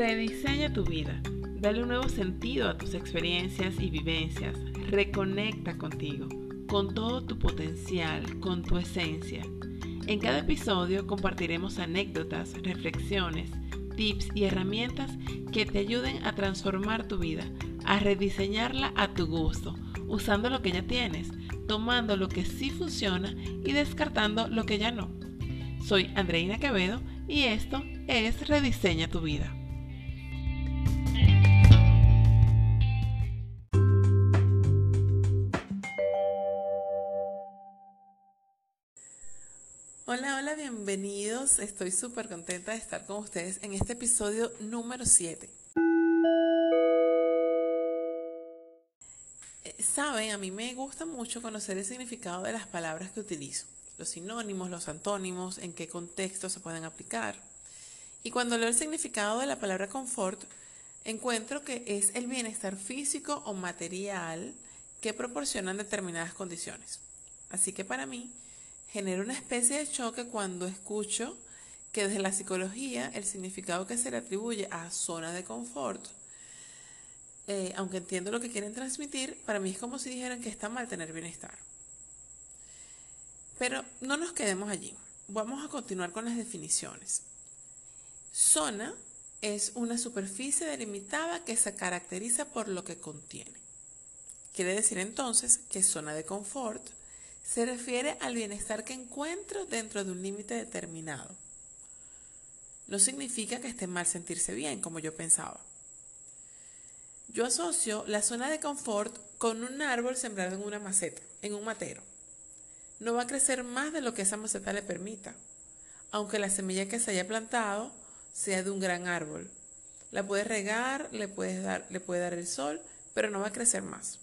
Rediseña tu vida. Dale un nuevo sentido a tus experiencias y vivencias. Reconecta contigo, con todo tu potencial, con tu esencia. En cada episodio compartiremos anécdotas, reflexiones, tips y herramientas que te ayuden a transformar tu vida, a rediseñarla a tu gusto, usando lo que ya tienes, tomando lo que sí funciona y descartando lo que ya no. Soy Andreina Quevedo y esto es Rediseña tu vida. Hola, hola, bienvenidos. Estoy súper contenta de estar con ustedes en este episodio número 7. Eh, saben, a mí me gusta mucho conocer el significado de las palabras que utilizo, los sinónimos, los antónimos, en qué contexto se pueden aplicar. Y cuando leo el significado de la palabra confort, encuentro que es el bienestar físico o material que proporcionan determinadas condiciones. Así que para mí, genera una especie de choque cuando escucho que desde la psicología el significado que se le atribuye a zona de confort, eh, aunque entiendo lo que quieren transmitir, para mí es como si dijeran que está mal tener bienestar. Pero no nos quedemos allí. Vamos a continuar con las definiciones. Zona es una superficie delimitada que se caracteriza por lo que contiene. Quiere decir entonces que zona de confort se refiere al bienestar que encuentro dentro de un límite determinado. No significa que esté mal sentirse bien, como yo pensaba. Yo asocio la zona de confort con un árbol sembrado en una maceta, en un matero. No va a crecer más de lo que esa maceta le permita, aunque la semilla que se haya plantado sea de un gran árbol. La puedes regar, le puedes dar, le puede dar el sol, pero no va a crecer más.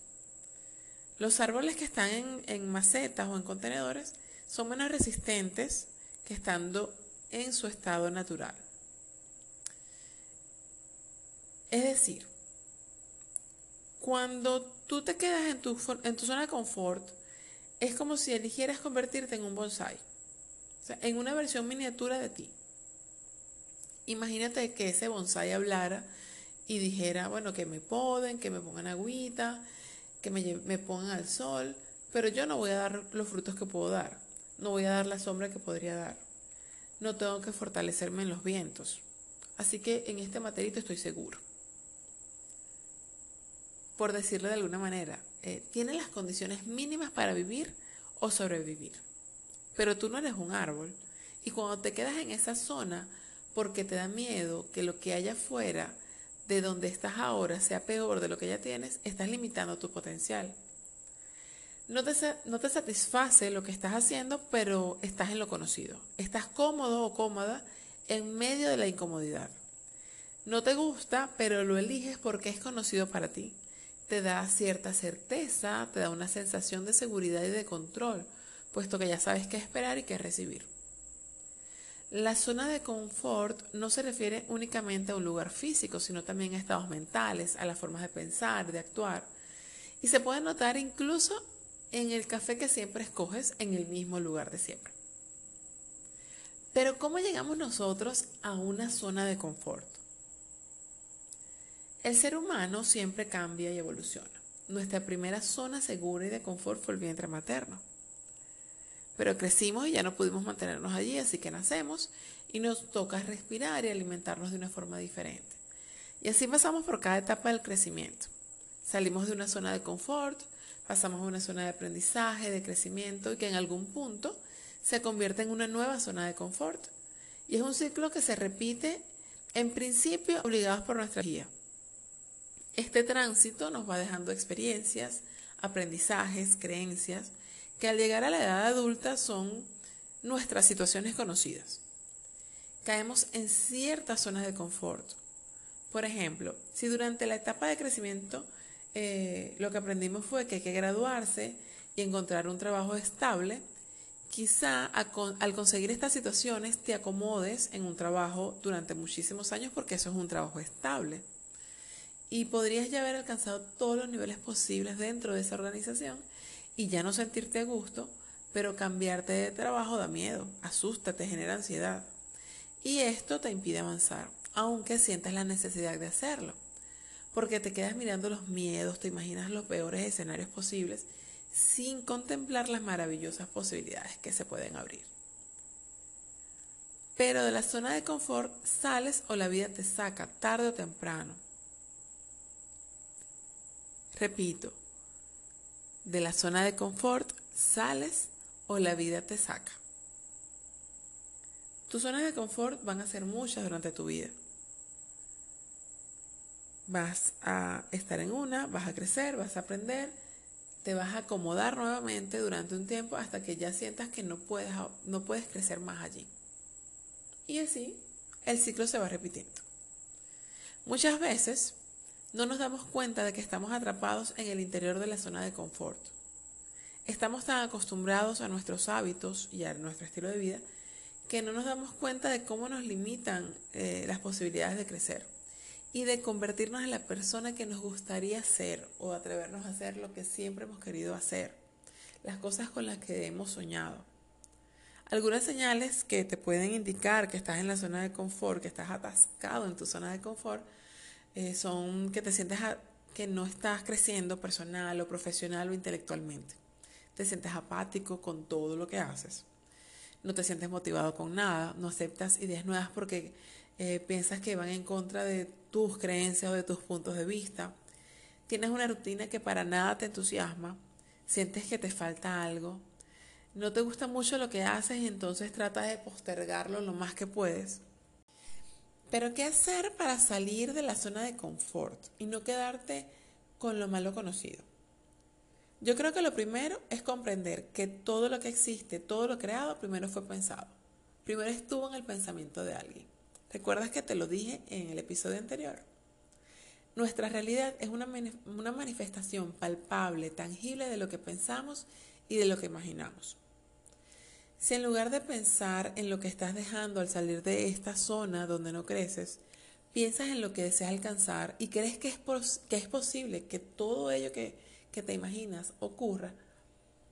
Los árboles que están en, macetas o en contenedores son menos resistentes que estando en su estado natural. Es decir, cuando tú te quedas en tu, en tu zona de confort, es como si eligieras convertirte en un bonsai, o sea, en una versión miniatura de ti. Imagínate que ese bonsai hablara y dijera, bueno, que me poden, que me pongan agüita, que me, pongan al sol, pero yo no voy a dar los frutos que puedo dar, no voy a dar la sombra que podría dar, no tengo que fortalecerme en los vientos. Así que en este materito estoy seguro. Por decirlo de alguna manera, eh, tiene las condiciones mínimas para vivir o sobrevivir. Pero tú no eres un árbol. Y cuando te quedas en esa zona, porque te da miedo que lo que haya afuera de donde estás ahora sea peor de lo que ya tienes, estás limitando tu potencial. No te, satisface lo que estás haciendo, pero estás en lo conocido. Estás cómodo o cómoda en medio de la incomodidad. No te gusta, pero lo eliges porque es conocido para ti. Te da cierta certeza, te da una sensación de seguridad y de control, puesto que ya sabes qué esperar y qué recibir. La zona de confort no se refiere únicamente a un lugar físico, sino también a estados mentales, a las formas de pensar, de actuar. Y se puede notar incluso en el café que siempre escoges en el mismo lugar de siempre. Pero ¿cómo llegamos nosotros a una zona de confort? El ser humano siempre cambia y evoluciona. Nuestra primera zona segura y de confort fue el vientre materno. Pero crecimos y ya no pudimos mantenernos allí, así que nacemos y nos toca respirar y alimentarnos de una forma diferente. Y así pasamos por cada etapa del crecimiento. Salimos de una zona de confort, pasamos a una zona de aprendizaje, de crecimiento y que en algún punto se convierte en una nueva zona de confort. Y es un ciclo que se repite en principio obligados por nuestra guía. Este tránsito nos va dejando experiencias, aprendizajes, creencias, que al llegar a la edad adulta son nuestras situaciones conocidas. Caemos en ciertas zonas de confort. Por ejemplo, si durante la etapa de crecimiento eh, lo que aprendimos fue que hay que graduarse y encontrar un trabajo estable, quizá al conseguir estas situaciones te acomodes en un trabajo durante muchísimos años porque eso es un trabajo estable. Y podrías ya haber alcanzado todos los niveles posibles dentro de esa organización y ya no sentirte a gusto, pero cambiarte de trabajo da miedo, asusta, te genera ansiedad. Y esto te impide avanzar, aunque sientas la necesidad de hacerlo, porque te quedas mirando los miedos, te imaginas los peores escenarios posibles sin contemplar las maravillosas posibilidades que se pueden abrir. Pero de la zona de confort sales o la vida te saca tarde o temprano. Repito, de la zona de confort sales o la vida te saca. Tus zonas de confort van a ser muchas durante tu vida. Vas a estar en una, vas a crecer, vas a aprender, te vas a acomodar nuevamente durante un tiempo hasta que ya sientas que no puedes, no puedes crecer más allí. Y así el ciclo se va repitiendo. Muchas veces no nos damos cuenta de que estamos atrapados en el interior de la zona de confort. Estamos tan acostumbrados a nuestros hábitos y a nuestro estilo de vida que no nos damos cuenta de cómo nos limitan eh, las posibilidades de crecer y de convertirnos en la persona que nos gustaría ser o atrevernos a hacer lo que siempre hemos querido hacer, las cosas con las que hemos soñado. Algunas señales que te pueden indicar que estás en la zona de confort, que estás atascado en tu zona de confort, eh, son que te sientes que no estás creciendo personal o profesional o intelectualmente. Te sientes apático con todo lo que haces no te sientes motivado con nada, no aceptas ideas nuevas porque eh, piensas que van en contra de tus creencias o de tus puntos de vista. Tienes una rutina que para nada te entusiasma, sientes que te falta algo, no te gusta mucho lo que haces y entonces tratas de postergarlo lo más que puedes. Pero ¿qué hacer para salir de la zona de confort y no quedarte con lo malo conocido? Yo creo que lo primero es comprender que todo lo que existe, todo lo creado, primero fue pensado. Primero estuvo en el pensamiento de alguien. ¿Recuerdas que te lo dije en el episodio anterior? Nuestra realidad es una, una manifestación palpable, tangible de lo que pensamos y de lo que imaginamos. Si en lugar de pensar en lo que estás dejando al salir de esta zona donde no creces, piensas en lo que deseas alcanzar y crees que es, que es posible que todo ello que, que te imaginas ocurra,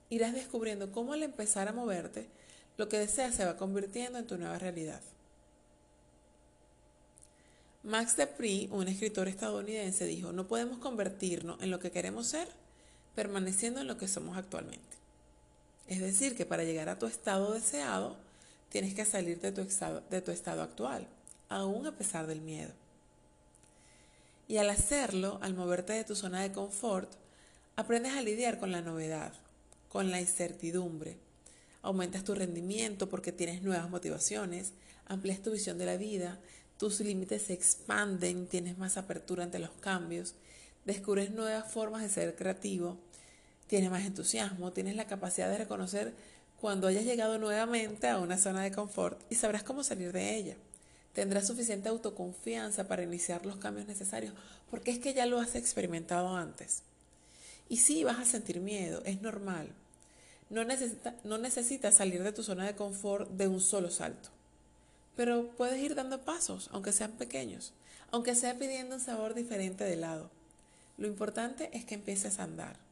irás descubriendo cómo al empezar a moverte, lo que deseas se va convirtiendo en tu nueva realidad. Max de Prix, un escritor estadounidense, dijo, no podemos convertirnos en lo que queremos ser permaneciendo en lo que somos actualmente. Es decir, que para llegar a tu estado deseado, tienes que salir de tu estado, de tu estado actual, aún a pesar del miedo. Y al hacerlo, al moverte de tu zona de confort, Aprendes a lidiar con la novedad, con la incertidumbre. Aumentas tu rendimiento porque tienes nuevas motivaciones, amplias tu visión de la vida, tus límites se expanden, tienes más apertura ante los cambios, descubres nuevas formas de ser creativo, tienes más entusiasmo, tienes la capacidad de reconocer cuando hayas llegado nuevamente a una zona de confort y sabrás cómo salir de ella. Tendrás suficiente autoconfianza para iniciar los cambios necesarios porque es que ya lo has experimentado antes. Y sí, vas a sentir miedo, es normal. No, necesita, no necesitas salir de tu zona de confort de un solo salto. Pero puedes ir dando pasos, aunque sean pequeños, aunque sea pidiendo un sabor diferente de helado. Lo importante es que empieces a andar.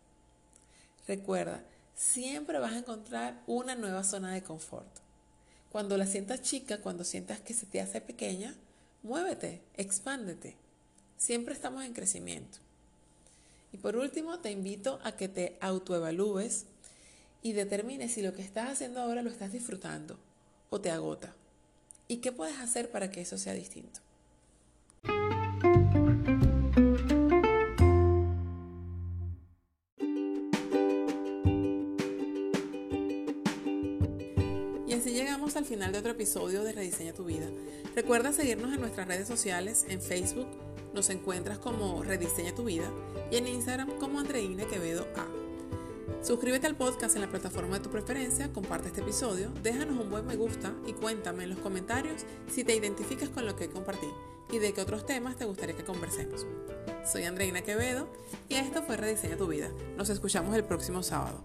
Recuerda, siempre vas a encontrar una nueva zona de confort. Cuando la sientas chica, cuando sientas que se te hace pequeña, muévete, expándete. Siempre estamos en crecimiento. Y por último, te invito a que te autoevalúes y determines si lo que estás haciendo ahora lo estás disfrutando o te agota. ¿Y qué puedes hacer para que eso sea distinto? Y así llegamos al final de otro episodio de Rediseña tu vida. Recuerda seguirnos en nuestras redes sociales, en Facebook, nos encuentras como Rediseña tu vida y en Instagram como Andreina Quevedo A. Suscríbete al podcast en la plataforma de tu preferencia, comparte este episodio, déjanos un buen me gusta y cuéntame en los comentarios si te identificas con lo que compartí y de qué otros temas te gustaría que conversemos. Soy Andreina Quevedo y esto fue Rediseña tu vida. Nos escuchamos el próximo sábado.